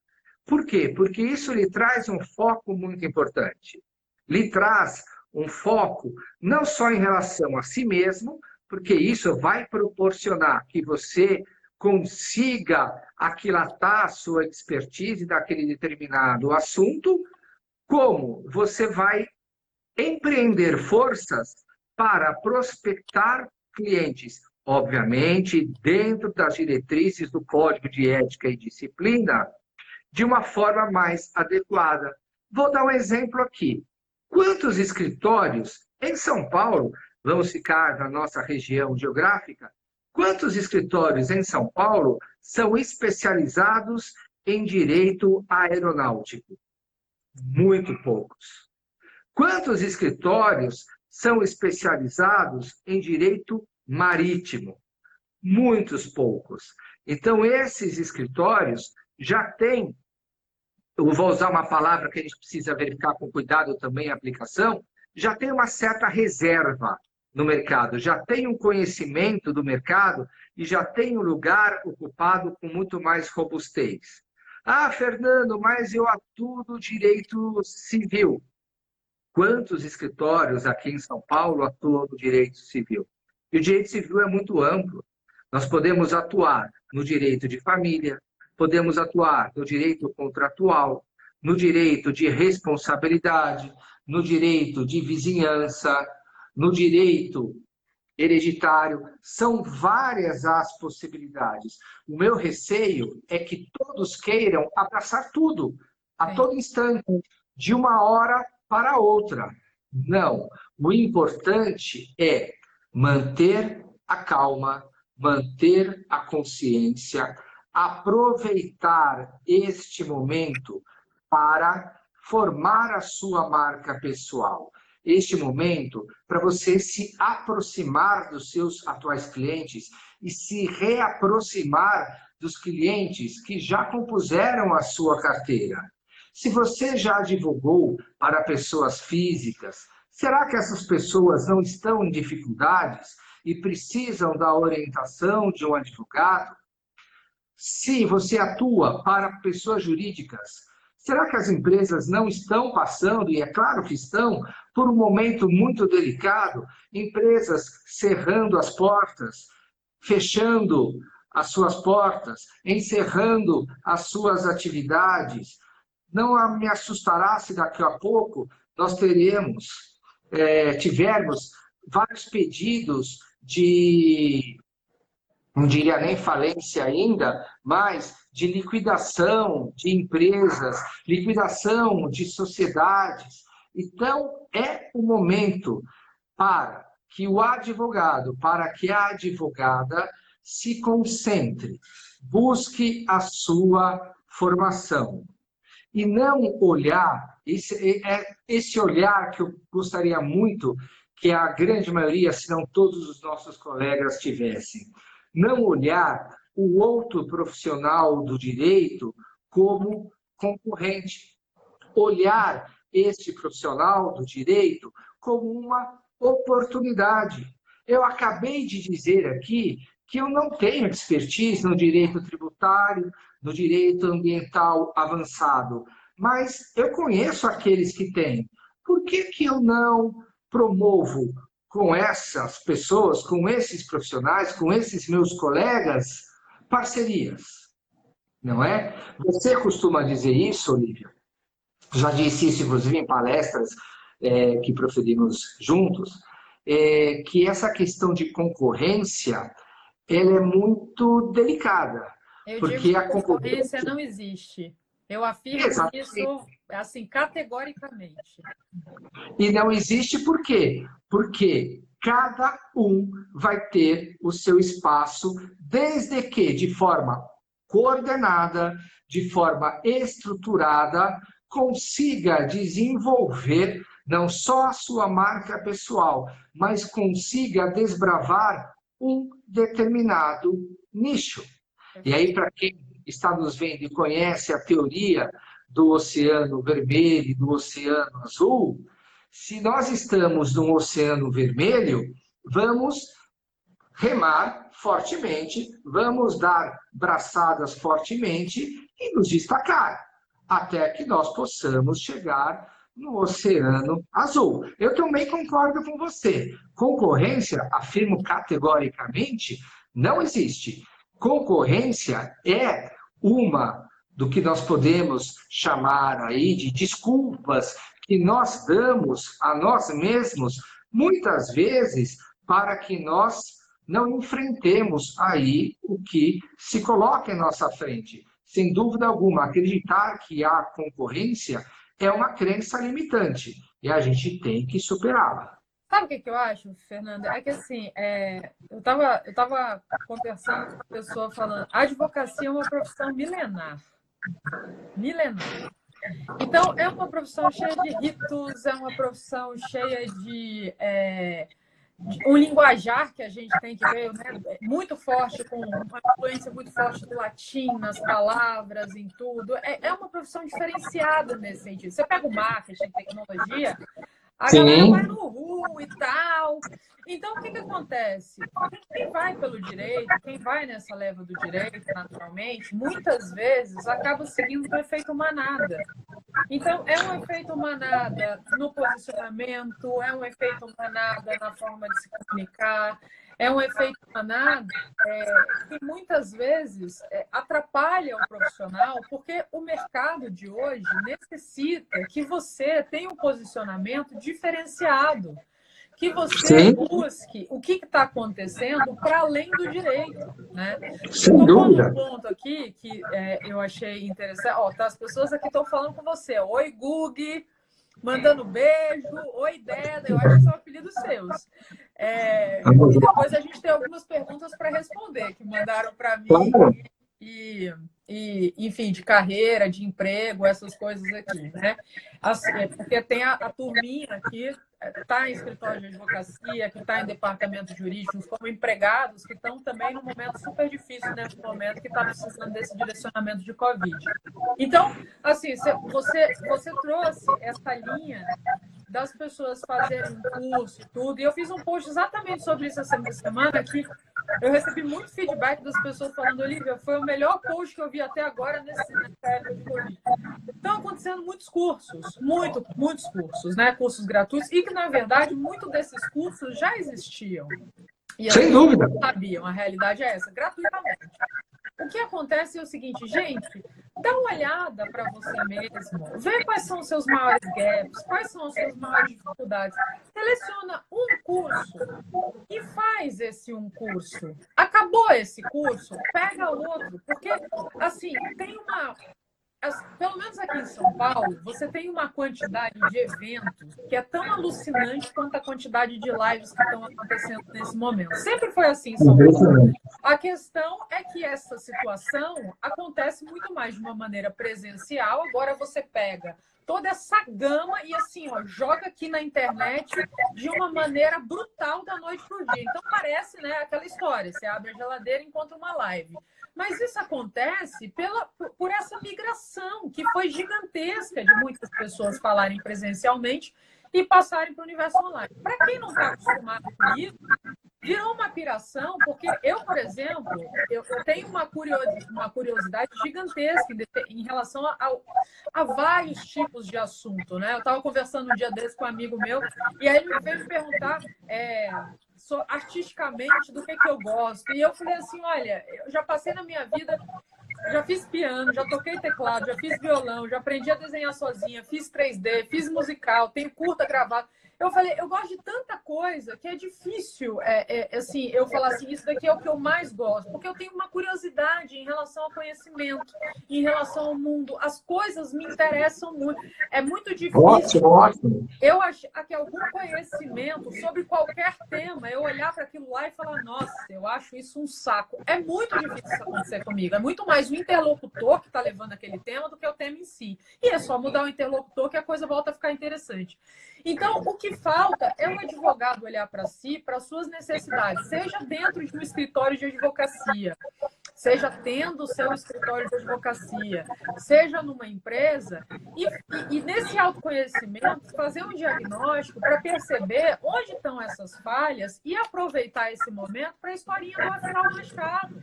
Por quê? Porque isso lhe traz um foco muito importante. Lhe traz um foco não só em relação a si mesmo, porque isso vai proporcionar que você consiga aquilatar a sua expertise daquele determinado assunto, como você vai empreender forças para prospectar clientes, obviamente, dentro das diretrizes do Código de Ética e Disciplina, de uma forma mais adequada. Vou dar um exemplo aqui. Quantos escritórios em São Paulo, vamos ficar na nossa região geográfica, quantos escritórios em São Paulo são especializados em direito aeronáutico? Muito poucos. Quantos escritórios são especializados em direito marítimo? Muitos poucos. Então, esses escritórios já têm eu vou usar uma palavra que a gente precisa verificar com cuidado também a aplicação, já tem uma certa reserva no mercado, já tem um conhecimento do mercado e já tem um lugar ocupado com muito mais robustez. Ah, Fernando, mas eu atuo no direito civil. Quantos escritórios aqui em São Paulo atuam no direito civil? E o direito civil é muito amplo. Nós podemos atuar no direito de família, podemos atuar no direito contratual, no direito de responsabilidade, no direito de vizinhança, no direito hereditário. São várias as possibilidades. O meu receio é que todos queiram abraçar tudo, a todo instante, de uma hora para outra. Não. O importante é manter a calma, manter a consciência, aproveitar este momento para formar a sua marca pessoal. Este momento para você se aproximar dos seus atuais clientes e se reaproximar dos clientes que já compuseram a sua carteira. Se você já divulgou para pessoas físicas, será que essas pessoas não estão em dificuldades e precisam da orientação de um advogado? Se você atua para pessoas jurídicas, será que as empresas não estão passando, e é claro que estão, por um momento muito delicado? Empresas cerrando as portas, fechando as suas portas, encerrando as suas atividades. Não me assustará se daqui a pouco nós teremos, é, tivermos vários pedidos de não diria nem falência ainda, mas de liquidação de empresas, liquidação de sociedades. Então, é o momento para que o advogado, para que a advogada se concentre, busque a sua formação. E não olhar, esse, é esse olhar que eu gostaria muito que a grande maioria, se não todos os nossos colegas tivessem. Não olhar o outro profissional do direito como concorrente. Olhar este profissional do direito como uma oportunidade. Eu acabei de dizer aqui que eu não tenho expertise no direito tributário, no direito ambiental avançado, mas eu conheço aqueles que têm. Por que, que eu não promovo com essas pessoas, com esses profissionais, com esses meus colegas, parcerias? Não é? Você costuma dizer isso, Olívia? Já disse isso, inclusive, em palestras é, que proferimos juntos, é, que essa questão de concorrência ela é muito delicada. Eu porque digo que a concorrência não existe. Eu afirmo Exatamente. isso assim categoricamente. E não existe por quê? Porque cada um vai ter o seu espaço, desde que de forma coordenada, de forma estruturada, consiga desenvolver não só a sua marca pessoal, mas consiga desbravar um determinado nicho. E aí, para quem está nos vendo e conhece a teoria do oceano vermelho e do oceano azul, se nós estamos num oceano vermelho, vamos remar fortemente, vamos dar braçadas fortemente e nos destacar, até que nós possamos chegar no oceano azul. Eu também concordo com você. Concorrência, afirmo categoricamente, não existe. Concorrência é uma do que nós podemos chamar aí de desculpas que nós damos a nós mesmos, muitas vezes, para que nós não enfrentemos aí o que se coloca em nossa frente. Sem dúvida alguma, acreditar que há concorrência é uma crença limitante e a gente tem que superá-la. Sabe o que, eu acho, Fernanda? É que assim, é, eu estava eu tava conversando com uma pessoa falando, a advocacia é uma profissão milenar. Milenar. Então, é uma profissão cheia de ritos, é uma profissão cheia de. É, um linguajar que a gente tem que ver né, muito forte, com uma influência muito forte do latim nas palavras, em tudo. É, é uma profissão diferenciada nesse sentido. Você pega o marketing, tecnologia, a Sim. galera vai no RU e tal. Então, o que, que acontece? Quem vai pelo direito, quem vai nessa leva do direito, naturalmente, muitas vezes acaba seguindo o efeito manada. Então, é um efeito manada no posicionamento, é um efeito manada na forma de se comunicar, é um efeito manada é, que muitas vezes é, atrapalha o profissional, porque o mercado de hoje necessita que você tenha um posicionamento diferenciado que você Sim. busque o que está acontecendo para além do direito, né? Sem então, dúvida. Um ponto aqui que é, eu achei interessante, ó, tá, as pessoas aqui estão falando com você, oi Gug, mandando beijo, oi Deda, eu acho que são apelidos seus. É, e depois a gente tem algumas perguntas para responder que mandaram para mim. Claro. E, e, enfim, de carreira, de emprego, essas coisas aqui, né? Assim, é porque tem a, a turminha aqui está em escritório de advocacia, que está em departamentos jurídicos, como empregados que estão também num momento super difícil nesse momento, que está precisando desse direcionamento de Covid. Então, assim, você, você trouxe essa linha das pessoas fazerem curso e tudo, e eu fiz um post exatamente sobre isso essa semana, que eu recebi muito feedback das pessoas falando, Olivia, foi o melhor post que eu vi até agora nesse, nessa época de Covid. Estão acontecendo muitos cursos, muito, muitos cursos, né? Cursos gratuitos, e que, na verdade, muitos desses cursos já existiam. E Sem dúvida. Não sabiam, a realidade é essa, gratuitamente. O que acontece é o seguinte, gente, dá uma olhada para você mesmo, vê quais são os seus maiores gaps, quais são as suas maiores dificuldades. Seleciona um curso e faz esse um curso. Acabou esse curso, pega outro, porque assim, tem uma pelo menos aqui em São Paulo, você tem uma quantidade de eventos que é tão alucinante quanto a quantidade de lives que estão acontecendo nesse momento. Sempre foi assim em São Paulo. A questão é que essa situação acontece muito mais de uma maneira presencial. Agora você pega toda essa gama e assim, ó, joga aqui na internet de uma maneira brutal da noite pro dia. Então parece, né, aquela história, você abre a geladeira e encontra uma live. Mas isso acontece pela, por essa migração que foi gigantesca de muitas pessoas falarem presencialmente e passarem para o universo online. Para quem não está acostumado com isso, virou uma piração, porque eu, por exemplo, eu, tenho uma curiosidade, uma curiosidade gigantesca em, em relação a, a, a, vários tipos de assunto, né? Eu estava conversando um dia desse com um amigo meu, e aí ele me me perguntar é, so, artisticamente do que, que eu gosto. E eu falei assim, olha, eu já passei na minha vida já fiz piano, já toquei teclado, já fiz violão, já aprendi a desenhar sozinha, fiz 3D, fiz musical, tenho curta gravada. Eu falei, eu gosto de tanta coisa que é difícil, é, é, assim, eu falar assim, isso daqui é o que eu mais gosto, porque eu tenho uma curiosidade em relação ao conhecimento, em relação ao mundo. As coisas me interessam muito. É muito difícil. Ótimo, ótimo. Eu acho que algum conhecimento sobre qualquer tema, eu olhar para aquilo lá e falar, nossa, eu acho isso um saco. É muito difícil isso acontecer comigo. É muito mais o interlocutor que está levando aquele tema do que o tema em si. E é só mudar o interlocutor que a coisa volta a ficar interessante. Então, o que falta é um advogado olhar para si, para suas necessidades, seja dentro de um escritório de advocacia, seja tendo o seu escritório de advocacia, seja numa empresa, e, e, e nesse autoconhecimento, fazer um diagnóstico para perceber onde estão essas falhas e aproveitar esse momento para a historinha do Afinal Machado.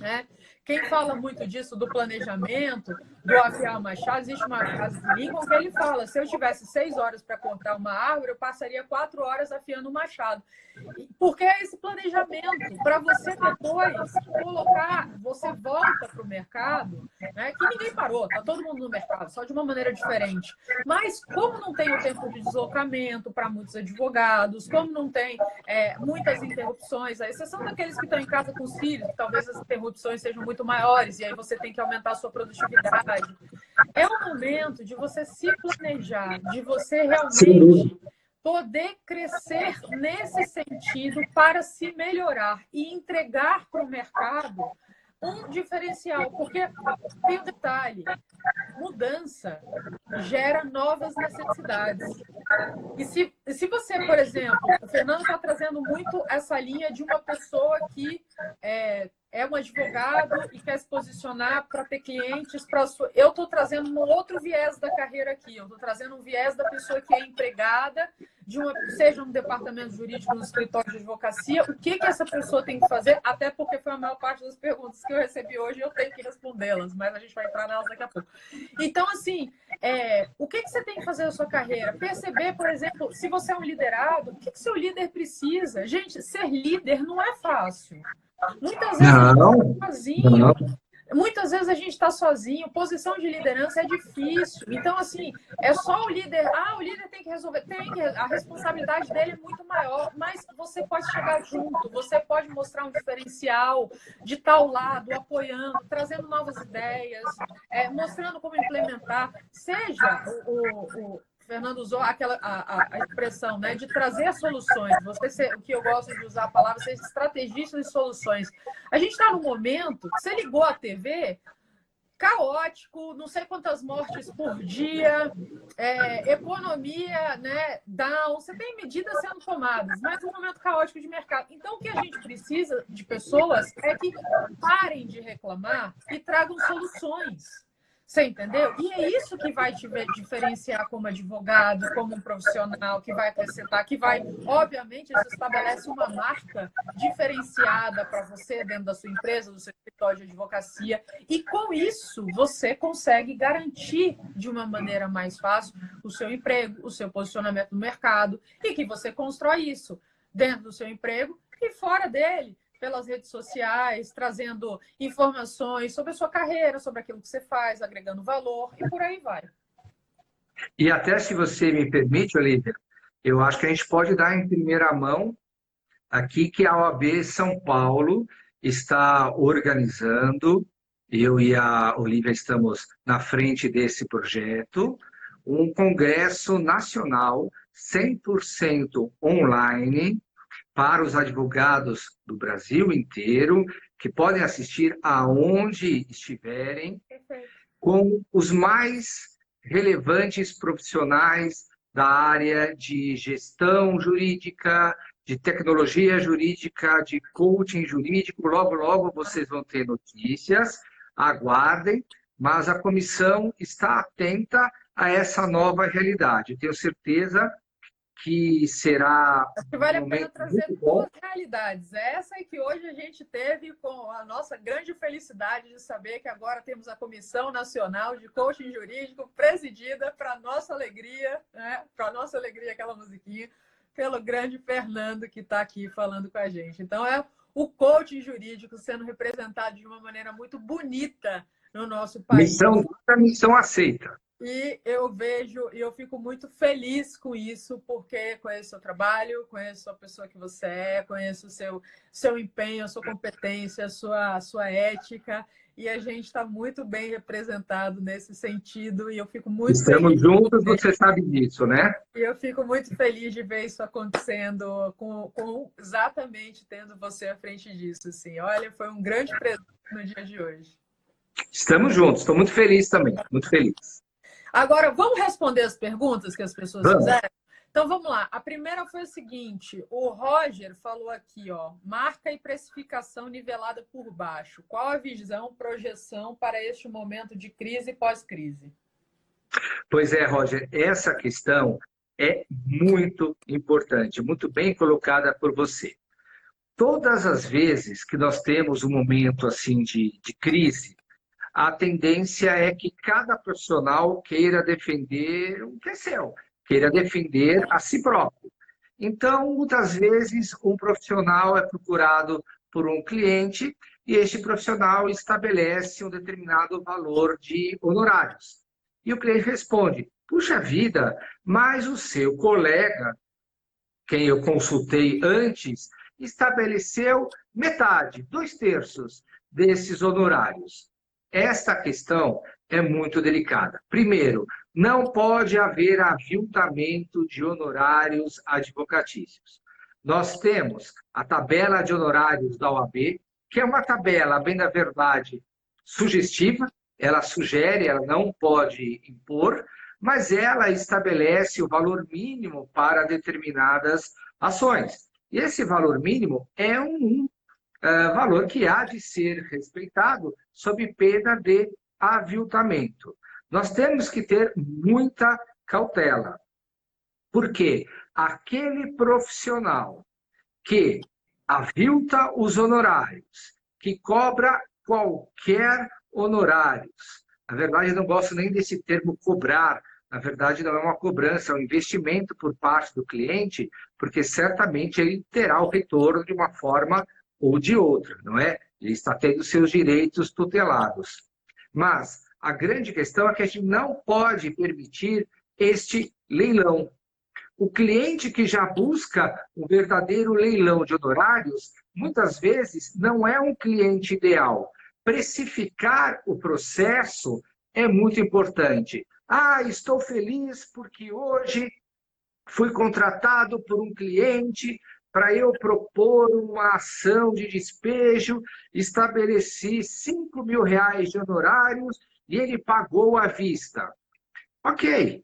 Né? Quem fala muito disso, do planejamento, do afiar machado, existe uma frase de Lincoln que ele fala: se eu tivesse seis horas para cortar uma árvore, eu passaria quatro horas afiando o machado. Porque é esse planejamento, para você depois colocar, você volta para o mercado, né, que ninguém parou, está todo mundo no mercado, só de uma maneira diferente. Mas como não tem o tempo de deslocamento para muitos advogados, como não tem é, muitas interrupções, a exceção daqueles que estão em casa com os filhos, talvez as interrupções sejam muito muito maiores, e aí você tem que aumentar a sua produtividade. É o momento de você se planejar, de você realmente poder crescer nesse sentido para se melhorar e entregar para o mercado um diferencial, porque tem um detalhe: mudança gera novas necessidades. E se, se você, por exemplo, o Fernando está trazendo muito essa linha de uma pessoa que é, é um advogado e quer se posicionar para ter clientes. Pra sua... Eu estou trazendo um outro viés da carreira aqui. Eu estou trazendo um viés da pessoa que é empregada, de uma, seja um departamento jurídico, no escritório de advocacia. O que, que essa pessoa tem que fazer? Até porque foi a maior parte das perguntas que eu recebi hoje e eu tenho que respondê-las, mas a gente vai entrar nelas daqui a pouco. Então, assim, é, o que, que você tem que fazer na sua carreira? Perceber, por exemplo, se você é um liderado, o que, que seu líder precisa? Gente, ser líder não é fácil. Muitas vezes não, tá sozinho. Não. Muitas vezes a gente está sozinho, posição de liderança é difícil. Então, assim, é só o líder. Ah, o líder tem que resolver. Tem que, a responsabilidade dele é muito maior, mas você pode chegar junto, você pode mostrar um diferencial de tal lado, apoiando, trazendo novas ideias, é, mostrando como implementar. Seja o, o, o Fernando usou aquela a, a, expressão né, de trazer soluções. Você ser, o que eu gosto de usar a palavra, ser estrategista de soluções. A gente está num momento, você ligou a TV, caótico, não sei quantas mortes por dia, é, economia né, down, você tem medidas sendo tomadas, mas um momento caótico de mercado. Então, o que a gente precisa de pessoas é que parem de reclamar e tragam soluções. Você entendeu? E é isso que vai te diferenciar como advogado, como um profissional, que vai acrescentar, que vai, obviamente, isso estabelece uma marca diferenciada para você dentro da sua empresa, do seu escritório de advocacia. E com isso, você consegue garantir de uma maneira mais fácil o seu emprego, o seu posicionamento no mercado e que você constrói isso dentro do seu emprego e fora dele pelas redes sociais, trazendo informações sobre a sua carreira, sobre aquilo que você faz, agregando valor e por aí vai. E até se você me permite, Olivia, eu acho que a gente pode dar em primeira mão aqui que a OAB São Paulo está organizando, eu e a Olivia estamos na frente desse projeto, um congresso nacional 100% online para os advogados do Brasil inteiro, que podem assistir aonde estiverem, com os mais relevantes profissionais da área de gestão jurídica, de tecnologia jurídica, de coaching jurídico. Logo, logo vocês vão ter notícias, aguardem, mas a comissão está atenta a essa nova realidade. Tenho certeza que será. Acho que vale a pena trazer duas realidades. Essa é que hoje a gente teve com a nossa grande felicidade de saber que agora temos a Comissão Nacional de Coaching Jurídico presidida, para nossa alegria, né? para nossa alegria, aquela musiquinha, pelo grande Fernando que está aqui falando com a gente. Então, é o coaching jurídico sendo representado de uma maneira muito bonita no nosso país. Missão, missão aceita. E eu vejo e eu fico muito feliz com isso, porque conheço o seu trabalho, conheço a pessoa que você é, conheço o seu, seu empenho, a sua competência, a sua, a sua ética, e a gente está muito bem representado nesse sentido, e eu fico muito Estamos feliz. juntos, você sabe disso, né? E eu fico muito feliz de ver isso acontecendo, com, com exatamente tendo você à frente disso. Assim. Olha, foi um grande presente no dia de hoje. Estamos juntos, estou muito feliz também, muito feliz. Agora, vamos responder as perguntas que as pessoas vamos. fizeram? Então vamos lá. A primeira foi o seguinte: o Roger falou aqui, ó, marca e precificação nivelada por baixo. Qual a visão, projeção para este momento de crise e pós-crise? Pois é, Roger, essa questão é muito importante, muito bem colocada por você. Todas as vezes que nós temos um momento assim de, de crise, a tendência é que cada profissional queira defender o que é seu, queira defender a si próprio. Então, muitas vezes, um profissional é procurado por um cliente e este profissional estabelece um determinado valor de honorários. E o cliente responde: puxa vida, mas o seu colega, quem eu consultei antes, estabeleceu metade, dois terços desses honorários. Esta questão é muito delicada. Primeiro, não pode haver aviltamento de honorários advocatícios. Nós temos a tabela de honorários da OAB, que é uma tabela, bem da verdade, sugestiva, ela sugere, ela não pode impor, mas ela estabelece o valor mínimo para determinadas ações. E esse valor mínimo é um uh, valor que há de ser respeitado sob pena de aviltamento. Nós temos que ter muita cautela, porque aquele profissional que avilta os honorários, que cobra qualquer honorários, na verdade, eu não gosto nem desse termo cobrar, na verdade, não é uma cobrança, é um investimento por parte do cliente, porque certamente ele terá o retorno de uma forma ou de outra, não é? Ele está tendo seus direitos tutelados. Mas a grande questão é que a gente não pode permitir este leilão. O cliente que já busca um verdadeiro leilão de honorários, muitas vezes não é um cliente ideal. Precificar o processo é muito importante. Ah, estou feliz porque hoje fui contratado por um cliente para eu propor uma ação de despejo, estabeleci 5 mil reais de honorários e ele pagou à vista. Ok.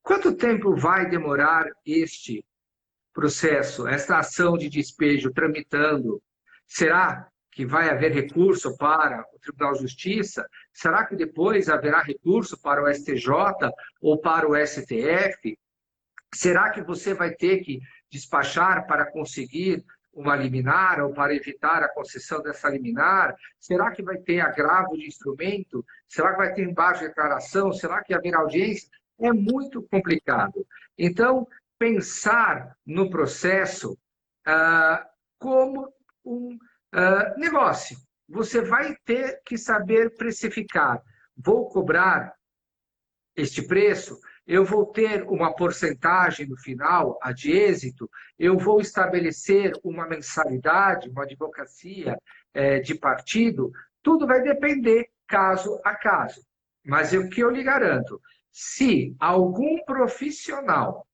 Quanto tempo vai demorar este processo, esta ação de despejo tramitando? Será que vai haver recurso para o Tribunal de Justiça? Será que depois haverá recurso para o STJ ou para o STF? Será que você vai ter que despachar para conseguir uma liminar ou para evitar a concessão dessa liminar? Será que vai ter agravo de instrumento? Será que vai ter embaixo de declaração? Será que haverá audiência? É muito complicado. Então, pensar no processo ah, como um ah, negócio. Você vai ter que saber precificar. Vou cobrar este preço? Eu vou ter uma porcentagem no final, a de êxito, eu vou estabelecer uma mensalidade, uma advocacia é, de partido, tudo vai depender caso a caso. Mas o que eu lhe garanto, se algum profissional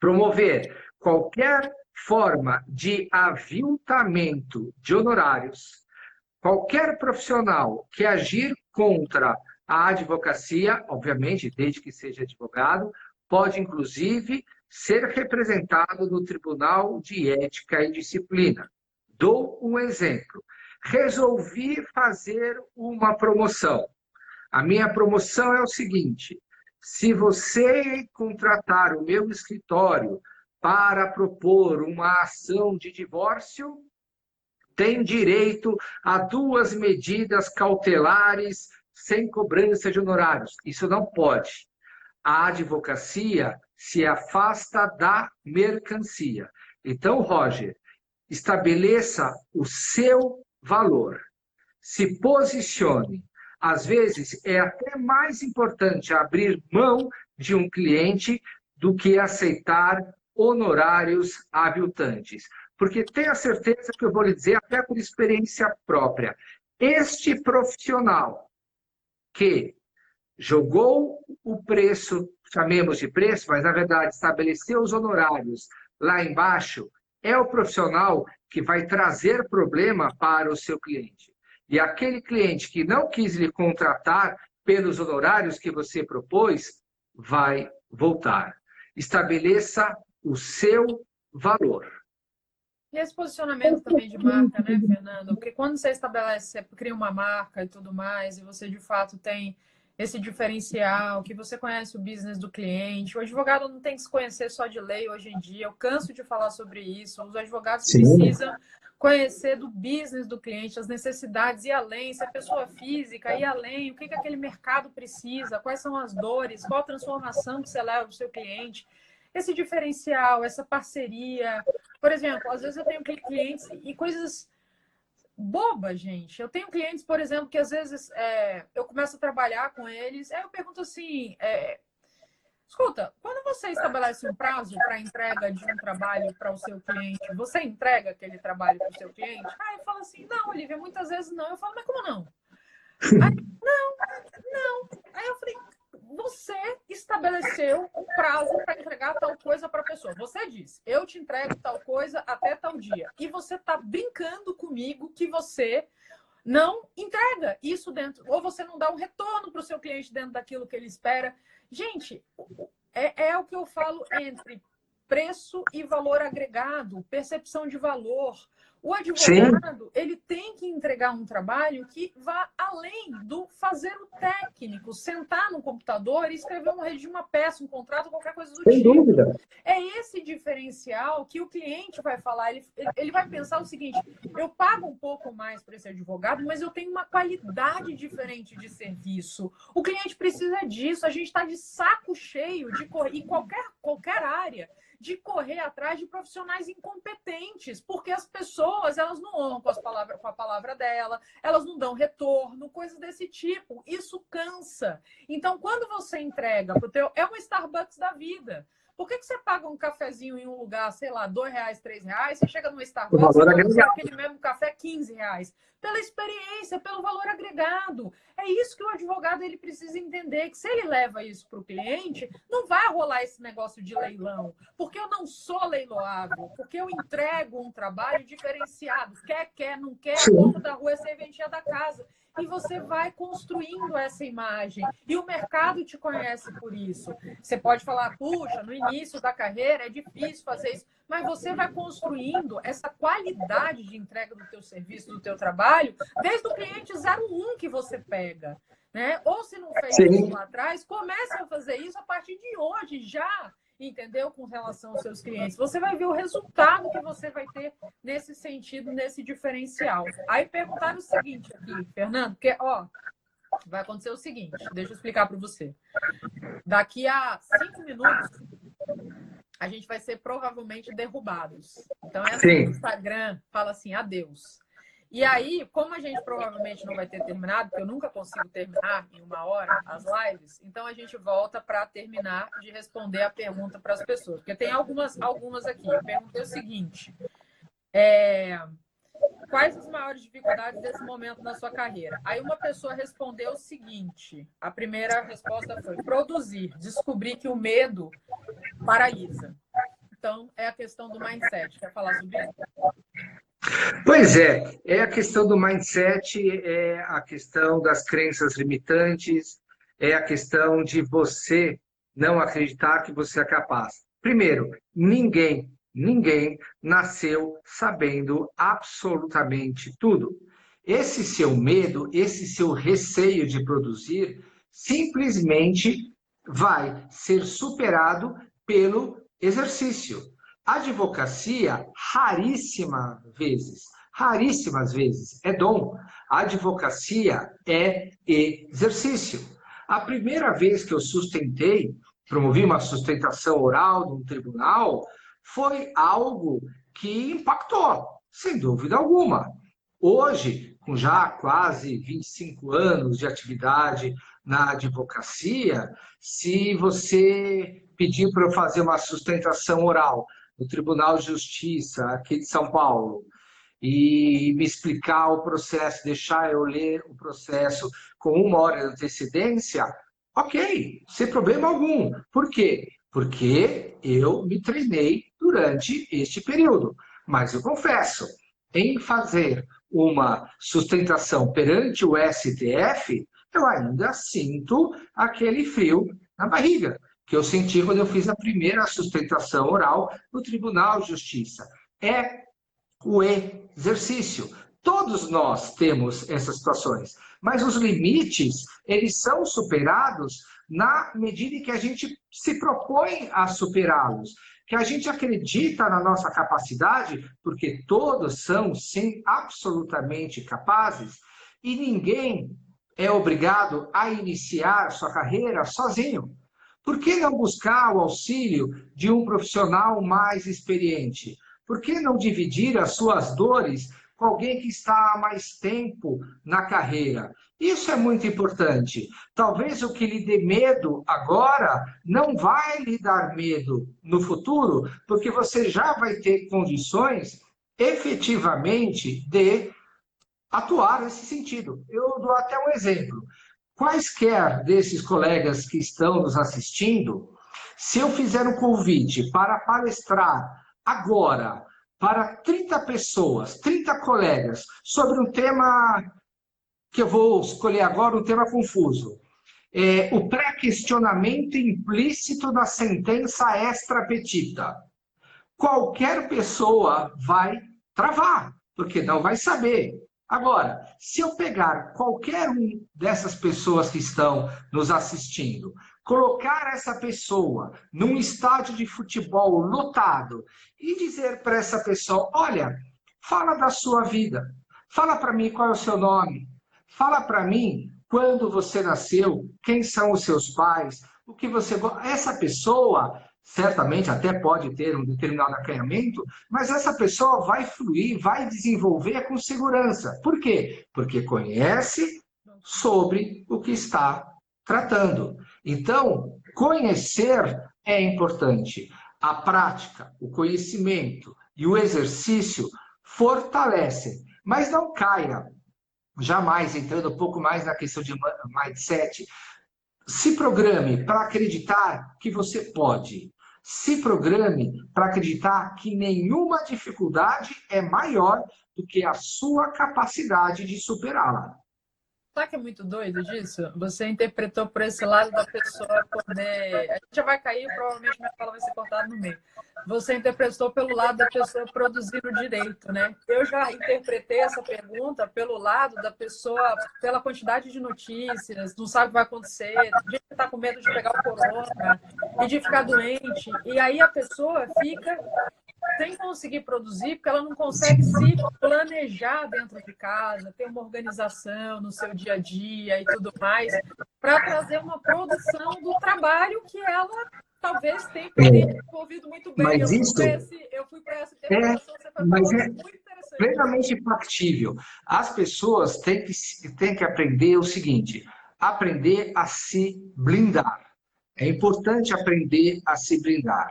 promover qualquer forma de aviltamento de honorários, qualquer profissional que agir contra A advocacia, obviamente, desde que seja advogado, pode inclusive ser representado no Tribunal de Ética e Disciplina. Dou um exemplo. Resolvi fazer uma promoção. A minha promoção é o seguinte: se você contratar o meu escritório para propor uma ação de divórcio, tem direito a duas medidas cautelares sem cobrança de honorários. Isso não pode. A advocacia se afasta da mercancia. Então, Roger, estabeleça o seu valor. Se posicione. Às vezes, é até mais importante abrir mão de um cliente do que aceitar honorários aviltantes. Porque tenha certeza que eu vou lhe dizer, até por experiência própria, este profissional que jogou o preço, chamemos de preço, mas na verdade estabeleceu os honorários lá embaixo, é o profissional que vai trazer problema para o seu cliente. E aquele cliente que não quis lhe contratar pelos honorários que você propôs, vai voltar. Estabeleça o seu valor. E esse posicionamento também de marca, né, Fernando? Porque quando você estabelece, você cria uma marca e tudo mais, e você de fato tem esse diferencial, que você conhece o business do cliente. O advogado não tem que se conhecer só de lei hoje em dia. Eu canso de falar sobre isso. Os advogados Sim. precisam conhecer do business do cliente, as necessidades, e além, se a pessoa física, e além, o que, que aquele mercado precisa, quais são as dores, qual a transformação que você leva para o seu cliente. Esse diferencial, essa parceria. Por exemplo, às vezes eu tenho clientes e coisas boba, gente. Eu tenho clientes, por exemplo, que às vezes é, eu começo a trabalhar com eles, aí eu pergunto assim: é, escuta, quando você estabelece um prazo para entrega de um trabalho para o seu cliente, você entrega aquele trabalho para o seu cliente? Aí fala assim: não, Olivia, muitas vezes não. Eu falo, mas como não? Aí, não, não. Aí eu falei, você estabeleceu um prazo para entregar tal coisa para a pessoa. Você disse, eu te entrego tal coisa até tal dia. E você está brincando comigo que você não entrega isso dentro, ou você não dá um retorno para o seu cliente dentro daquilo que ele espera. Gente, é, é o que eu falo entre preço e valor agregado, percepção de valor. O advogado, Sim. ele tem que entregar um trabalho que vá além do fazer o técnico, sentar no computador e escrever um redigir uma peça, um contrato, qualquer coisa do Sem tipo. Dúvida. É esse diferencial que o cliente vai falar. Ele, ele vai pensar o seguinte: eu pago um pouco mais para esse advogado, mas eu tenho uma qualidade diferente de serviço. O cliente precisa disso. A gente está de saco cheio de correr em qualquer, qualquer área de correr atrás de profissionais incompetentes, porque as pessoas elas não honram com, as palavras, com a palavra dela, elas não dão retorno, coisas desse tipo. Isso cansa. Então, quando você entrega para o teu. É um Starbucks da vida. Por que, que você paga um cafezinho em um lugar, sei lá, dois reais, três reais, você chega no Starbucks e aquele mesmo café 15 reais? Pela experiência, pelo valor agregado. É isso que o advogado ele precisa entender, que se ele leva isso para o cliente, não vai rolar esse negócio de leilão, porque eu não sou leiloável, porque eu entrego um trabalho diferenciado. Quer, quer, não quer, a da rua é serventia da casa e você vai construindo essa imagem. E o mercado te conhece por isso. Você pode falar, puxa, no início da carreira é difícil fazer isso, mas você vai construindo essa qualidade de entrega do teu serviço, do teu trabalho, desde o cliente 01 que você pega. Né? Ou se não fez Sim. isso lá atrás, comece a fazer isso a partir de hoje, já entendeu? Com relação aos seus clientes. Você vai ver o resultado que você vai ter nesse sentido, nesse diferencial. Aí perguntaram o seguinte aqui, Fernando, porque, ó, vai acontecer o seguinte, deixa eu explicar para você. Daqui a cinco minutos, a gente vai ser provavelmente derrubados. Então, é assim, o Instagram fala assim, adeus. E aí, como a gente provavelmente não vai ter terminado, porque eu nunca consigo terminar em uma hora as lives, então a gente volta para terminar de responder a pergunta para as pessoas. Porque tem algumas, algumas aqui. Eu perguntei o seguinte: é, quais as maiores dificuldades desse momento na sua carreira? Aí uma pessoa respondeu o seguinte: a primeira resposta foi produzir, descobrir que o medo paralisa. Então, é a questão do mindset. Quer falar sobre isso? Pois é, é a questão do mindset, é a questão das crenças limitantes, é a questão de você não acreditar que você é capaz. Primeiro, ninguém, ninguém nasceu sabendo absolutamente tudo. Esse seu medo, esse seu receio de produzir, simplesmente vai ser superado pelo exercício. Advocacia, raríssimas vezes, raríssimas vezes, é dom. Advocacia é exercício. A primeira vez que eu sustentei, promovi uma sustentação oral num tribunal, foi algo que impactou, sem dúvida alguma. Hoje, com já quase 25 anos de atividade na advocacia, se você pedir para eu fazer uma sustentação oral no Tribunal de Justiça aqui de São Paulo e me explicar o processo, deixar eu ler o processo com uma hora de antecedência, ok, sem problema algum. Por quê? Porque eu me treinei durante este período. Mas eu confesso, em fazer uma sustentação perante o STF, eu ainda sinto aquele frio na barriga que eu senti quando eu fiz a primeira sustentação oral no Tribunal de Justiça. É o exercício. Todos nós temos essas situações, mas os limites, eles são superados na medida em que a gente se propõe a superá-los, que a gente acredita na nossa capacidade, porque todos são, sim, absolutamente capazes, e ninguém é obrigado a iniciar sua carreira sozinho. Por que não buscar o auxílio de um profissional mais experiente? Por que não dividir as suas dores com alguém que está há mais tempo na carreira? Isso é muito importante. Talvez o que lhe dê medo agora não vai lhe dar medo no futuro, porque você já vai ter condições efetivamente de atuar nesse sentido. Eu dou até um exemplo. Quaisquer desses colegas que estão nos assistindo, se eu fizer um convite para palestrar agora para 30 pessoas, 30 colegas, sobre um tema que eu vou escolher agora, um tema confuso. É, o pré-questionamento implícito da sentença extra petita. Qualquer pessoa vai travar, porque não vai saber. Agora, se eu pegar qualquer um dessas pessoas que estão nos assistindo, colocar essa pessoa num estádio de futebol lotado e dizer para essa pessoa: olha, fala da sua vida, fala para mim qual é o seu nome, fala para mim quando você nasceu, quem são os seus pais, o que você essa pessoa certamente até pode ter um determinado acanhamento, mas essa pessoa vai fluir, vai desenvolver com segurança. Por quê? Porque conhece sobre o que está tratando. Então, conhecer é importante. A prática, o conhecimento e o exercício fortalecem, mas não caia. Jamais entrando um pouco mais na questão de mindset, se programe para acreditar que você pode. Se programe para acreditar que nenhuma dificuldade é maior do que a sua capacidade de superá-la. Sabe que é muito doido disso? Você interpretou por esse lado da pessoa poder. A gente já vai cair, provavelmente minha fala vai ser cortada no meio. Você interpretou pelo lado da pessoa produzir o direito, né? Eu já interpretei essa pergunta pelo lado da pessoa, pela quantidade de notícias, não sabe o que vai acontecer, de estar tá com medo de pegar o corona e de ficar doente. E aí a pessoa fica sem conseguir produzir, porque ela não consegue se planejar dentro de casa, ter uma organização no seu dia a dia e tudo mais, para trazer uma produção do trabalho que ela talvez tenha desenvolvido muito bem. Mas eu, isso, fui esse, eu fui para essa interpretação, é, você foi mas é plenamente factível. As pessoas têm que, têm que aprender o seguinte, aprender a se blindar. É importante aprender a se blindar.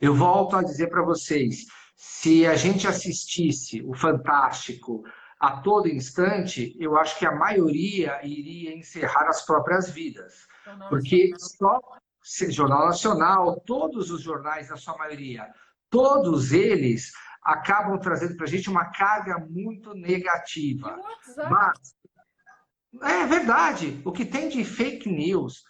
Eu volto a dizer para vocês: se a gente assistisse o Fantástico a todo instante, eu acho que a maioria iria encerrar as próprias vidas. Porque só Jornal Nacional, todos os jornais, na sua maioria, todos eles acabam trazendo para a gente uma carga muito negativa. Mas, é verdade, o que tem de fake news,